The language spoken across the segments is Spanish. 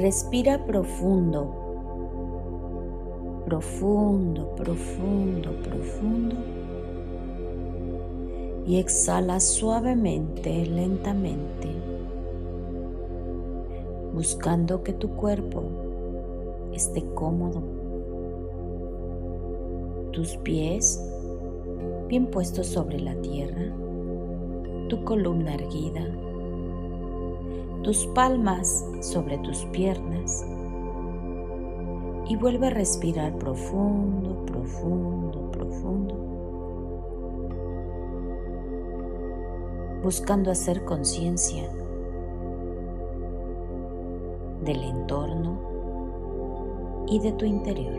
Respira profundo, profundo, profundo, profundo. Y exhala suavemente, lentamente, buscando que tu cuerpo esté cómodo. Tus pies bien puestos sobre la tierra, tu columna erguida, tus palmas sobre tus piernas y vuelve a respirar profundo, profundo, profundo, buscando hacer conciencia del entorno y de tu interior.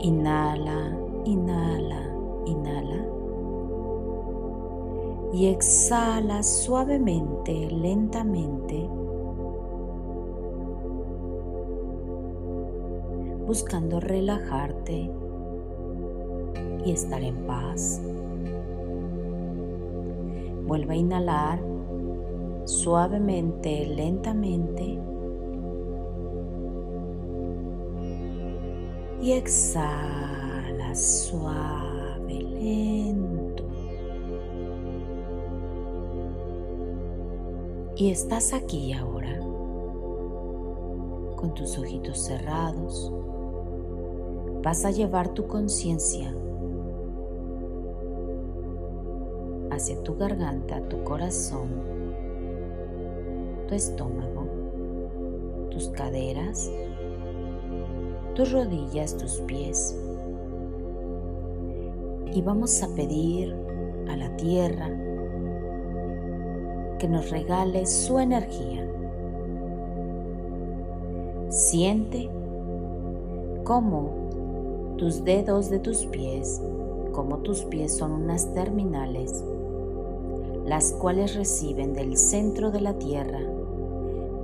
Inhala, inhala, Y exhala suavemente, lentamente buscando relajarte y estar en paz. Vuelve a inhalar suavemente, lentamente. Y exhala suave, lento. Y estás aquí ahora, con tus ojitos cerrados vas a llevar tu conciencia hacia tu garganta, tu corazón, tu estómago, tus caderas, tus rodillas, tus pies. Y vamos a pedir a la tierra que nos regale su energía. Siente cómo tus dedos de tus pies, como tus pies son unas terminales, las cuales reciben del centro de la tierra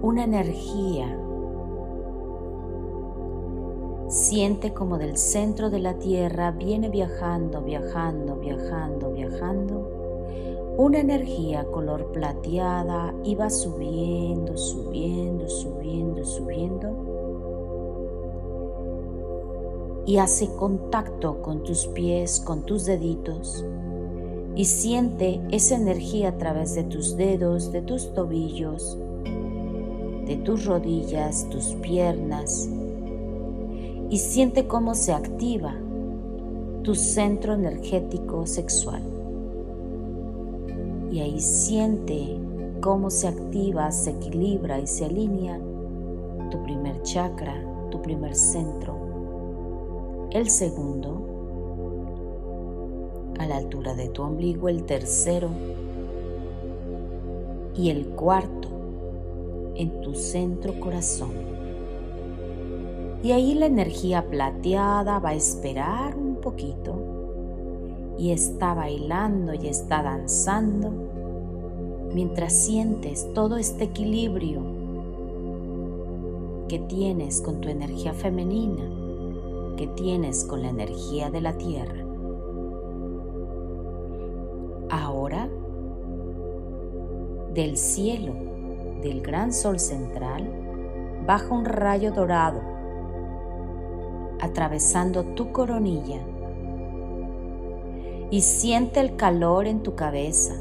una energía. Siente como del centro de la tierra viene viajando, viajando, viajando, viajando una energía color plateada y va subiendo, subiendo, subiendo, subiendo. Y hace contacto con tus pies, con tus deditos. Y siente esa energía a través de tus dedos, de tus tobillos, de tus rodillas, tus piernas. Y siente cómo se activa tu centro energético sexual. Y ahí siente cómo se activa, se equilibra y se alinea tu primer chakra, tu primer centro el segundo a la altura de tu ombligo, el tercero y el cuarto en tu centro corazón. Y ahí la energía plateada va a esperar un poquito y está bailando y está danzando mientras sientes todo este equilibrio que tienes con tu energía femenina que tienes con la energía de la tierra. Ahora, del cielo del gran sol central, baja un rayo dorado, atravesando tu coronilla, y siente el calor en tu cabeza,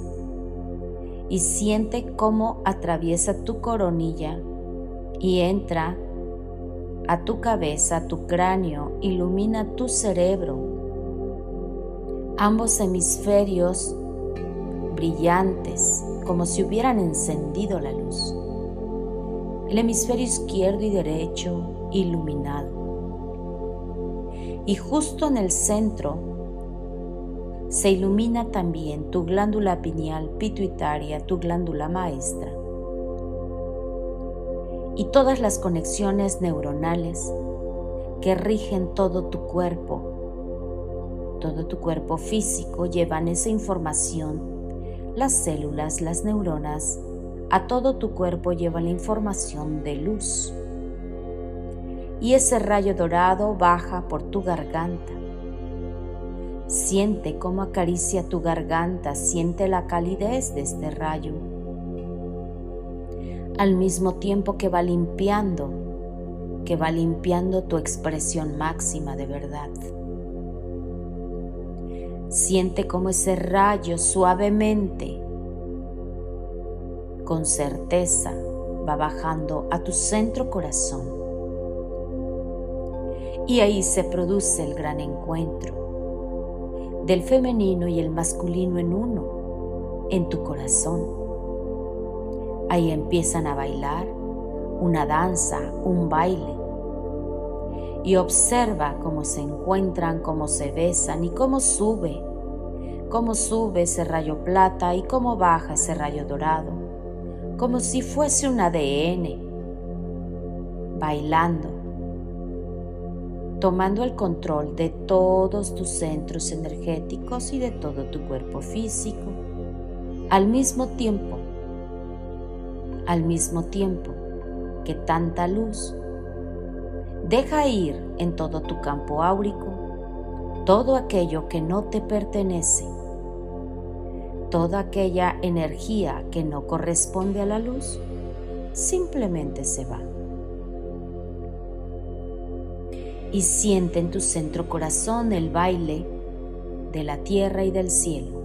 y siente cómo atraviesa tu coronilla y entra a tu cabeza, tu cráneo, ilumina tu cerebro. Ambos hemisferios brillantes, como si hubieran encendido la luz. El hemisferio izquierdo y derecho iluminado. Y justo en el centro se ilumina también tu glándula pineal pituitaria, tu glándula maestra y todas las conexiones neuronales que rigen todo tu cuerpo. Todo tu cuerpo físico llevan esa información. Las células, las neuronas, a todo tu cuerpo lleva la información de luz. Y ese rayo dorado baja por tu garganta. Siente cómo acaricia tu garganta, siente la calidez de este rayo al mismo tiempo que va limpiando, que va limpiando tu expresión máxima de verdad. Siente como ese rayo suavemente, con certeza, va bajando a tu centro corazón. Y ahí se produce el gran encuentro del femenino y el masculino en uno, en tu corazón. Ahí empiezan a bailar una danza, un baile. Y observa cómo se encuentran, cómo se besan y cómo sube, cómo sube ese rayo plata y cómo baja ese rayo dorado como si fuese un ADN, bailando, tomando el control de todos tus centros energéticos y de todo tu cuerpo físico, al mismo tiempo, al mismo tiempo que tanta luz deja ir en todo tu campo áurico todo aquello que no te pertenece toda aquella energía que no corresponde a la luz simplemente se va. Y siente en tu centro corazón el baile de la tierra y del cielo.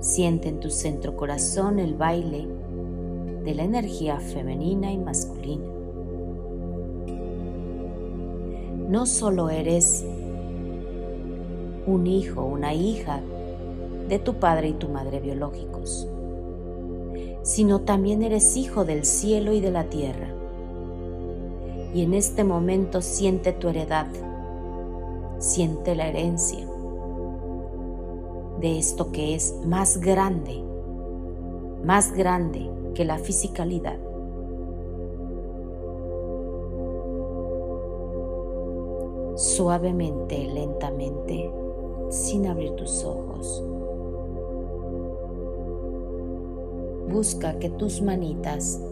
Siente en tu centro corazón el baile de la energía femenina y masculina. No solo eres un hijo, una hija de tu padre y tu madre biológicos, sino también eres hijo del cielo y de la tierra. Y en este momento siente tu heredad, siente la herencia de esto que es más grande, más grande que la fisicalidad. Suavemente, lentamente, sin abrir tus ojos. Busca que tus manitas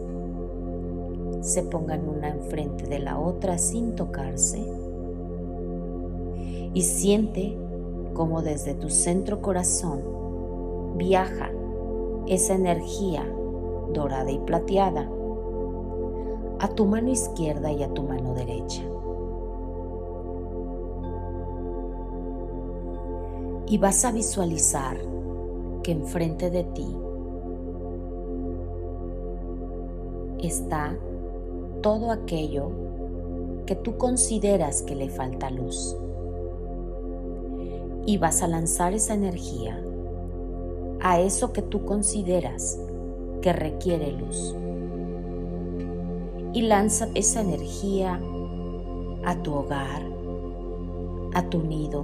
se pongan una enfrente de la otra sin tocarse. Y siente como desde tu centro corazón viaja esa energía dorada y plateada a tu mano izquierda y a tu mano derecha. Y vas a visualizar que enfrente de ti está todo aquello que tú consideras que le falta luz. Y vas a lanzar esa energía a eso que tú consideras que requiere luz. Y lanza esa energía a tu hogar, a tu nido,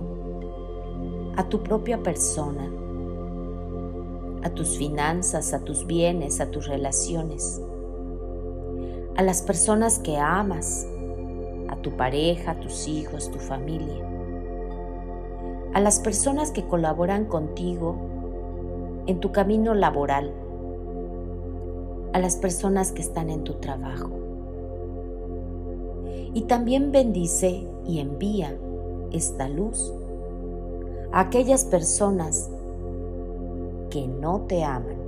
a tu propia persona, a tus finanzas, a tus bienes, a tus relaciones a las personas que amas, a tu pareja, a tus hijos, tu familia, a las personas que colaboran contigo en tu camino laboral, a las personas que están en tu trabajo. Y también bendice y envía esta luz a aquellas personas que no te aman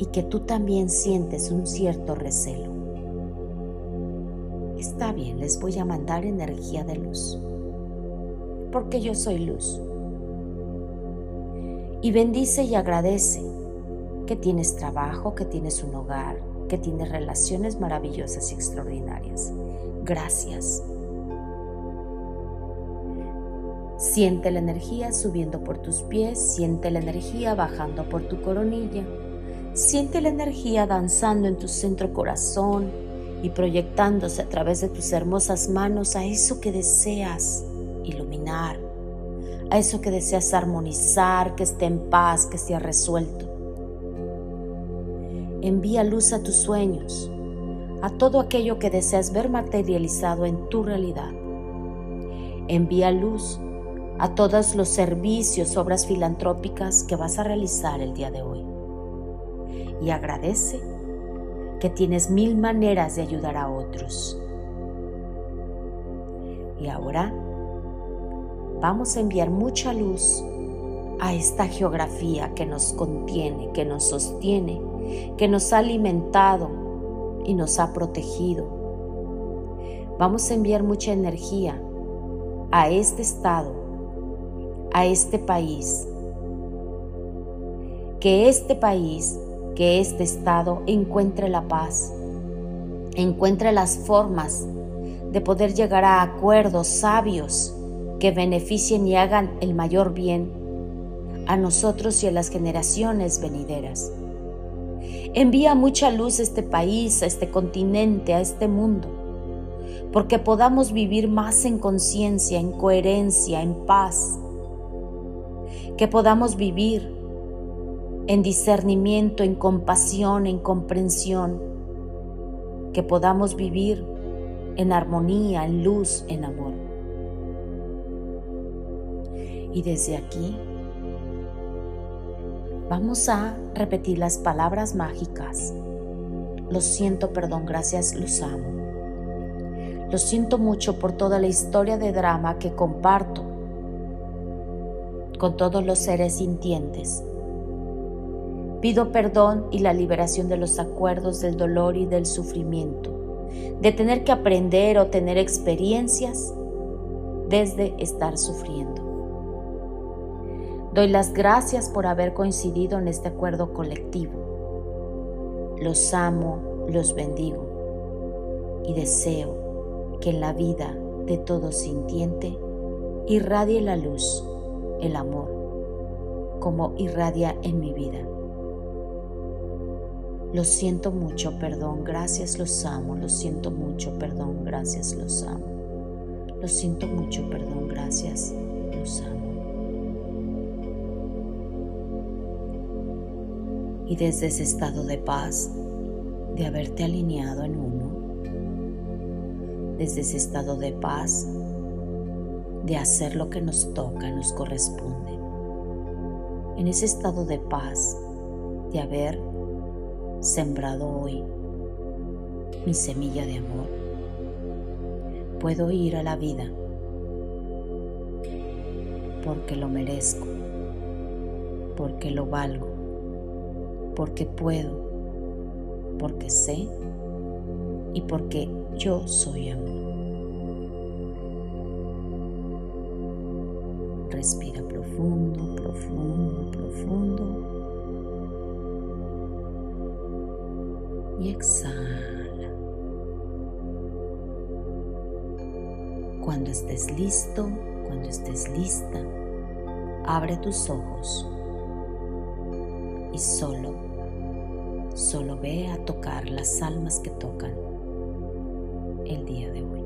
y que tú también sientes un cierto recelo. Está bien, les voy a mandar energía de luz, porque yo soy luz. Y bendice y agradece que tienes trabajo, que tienes un hogar, que tienes relaciones maravillosas y extraordinarias. Gracias. Siente la energía subiendo por tus pies, siente la energía bajando por tu coronilla Siente la energía danzando en tu centro corazón y proyectándose a través de tus hermosas manos a eso que deseas iluminar, a eso que deseas armonizar, que esté en paz, que esté resuelto. Envía luz a tus sueños, a todo aquello que deseas ver materializado en tu realidad. Envía luz a todos los servicios, obras filantrópicas que vas a realizar el día de hoy y agradece que tienes mil maneras de ayudar a otros. Y ahora vamos a enviar mucha luz a esta geografía que nos contiene, que nos sostiene que nos ha alimentado y nos ha protegido. Vamos a enviar mucha energía a este estado, a este país. Que este país, que este estado encuentre la paz, encuentre las formas de poder llegar a acuerdos sabios que beneficien y hagan el mayor bien a nosotros y a las generaciones venideras. Envía mucha luz a este país, a este continente, a este mundo, porque podamos vivir más en conciencia, en coherencia, en paz, que podamos vivir en discernimiento, en compasión, en comprensión, que podamos vivir en armonía, en luz, en amor. Y desde aquí Vamos a repetir las palabras mágicas. Lo siento, perdón, gracias, los amo. Lo siento mucho por toda la historia de drama que comparto con todos los seres sintientes. Pido perdón y la liberación de los acuerdos del dolor y del sufrimiento, de tener que aprender o tener experiencias desde estar sufriendo. Doy las gracias por haber coincidido en este acuerdo colectivo. Los amo, los bendigo y deseo que en la vida de todo sintiente irradie la luz, el amor, como irradia en mi vida. Lo siento mucho, perdón, gracias, los amo. Lo siento mucho, perdón, gracias, los amo. Lo siento mucho, perdón, gracias, los amo. y desde ese estado de paz, de haberte alineado en uno, desde ese estado de paz, de hacer lo que nos toca, nos corresponde, en ese estado de paz, de haber sembrado hoy mi semilla de amor, puedo ir a la vida porque lo merezco, porque lo valgo porque puedo, porque sé y porque yo soy amor. Respira profundo, profundo, profundo. Y exhala. Cuando estés listo, cuando estés lista, abre tus ojos y solo Solo ve a tocar las almas que tocan el día de hoy.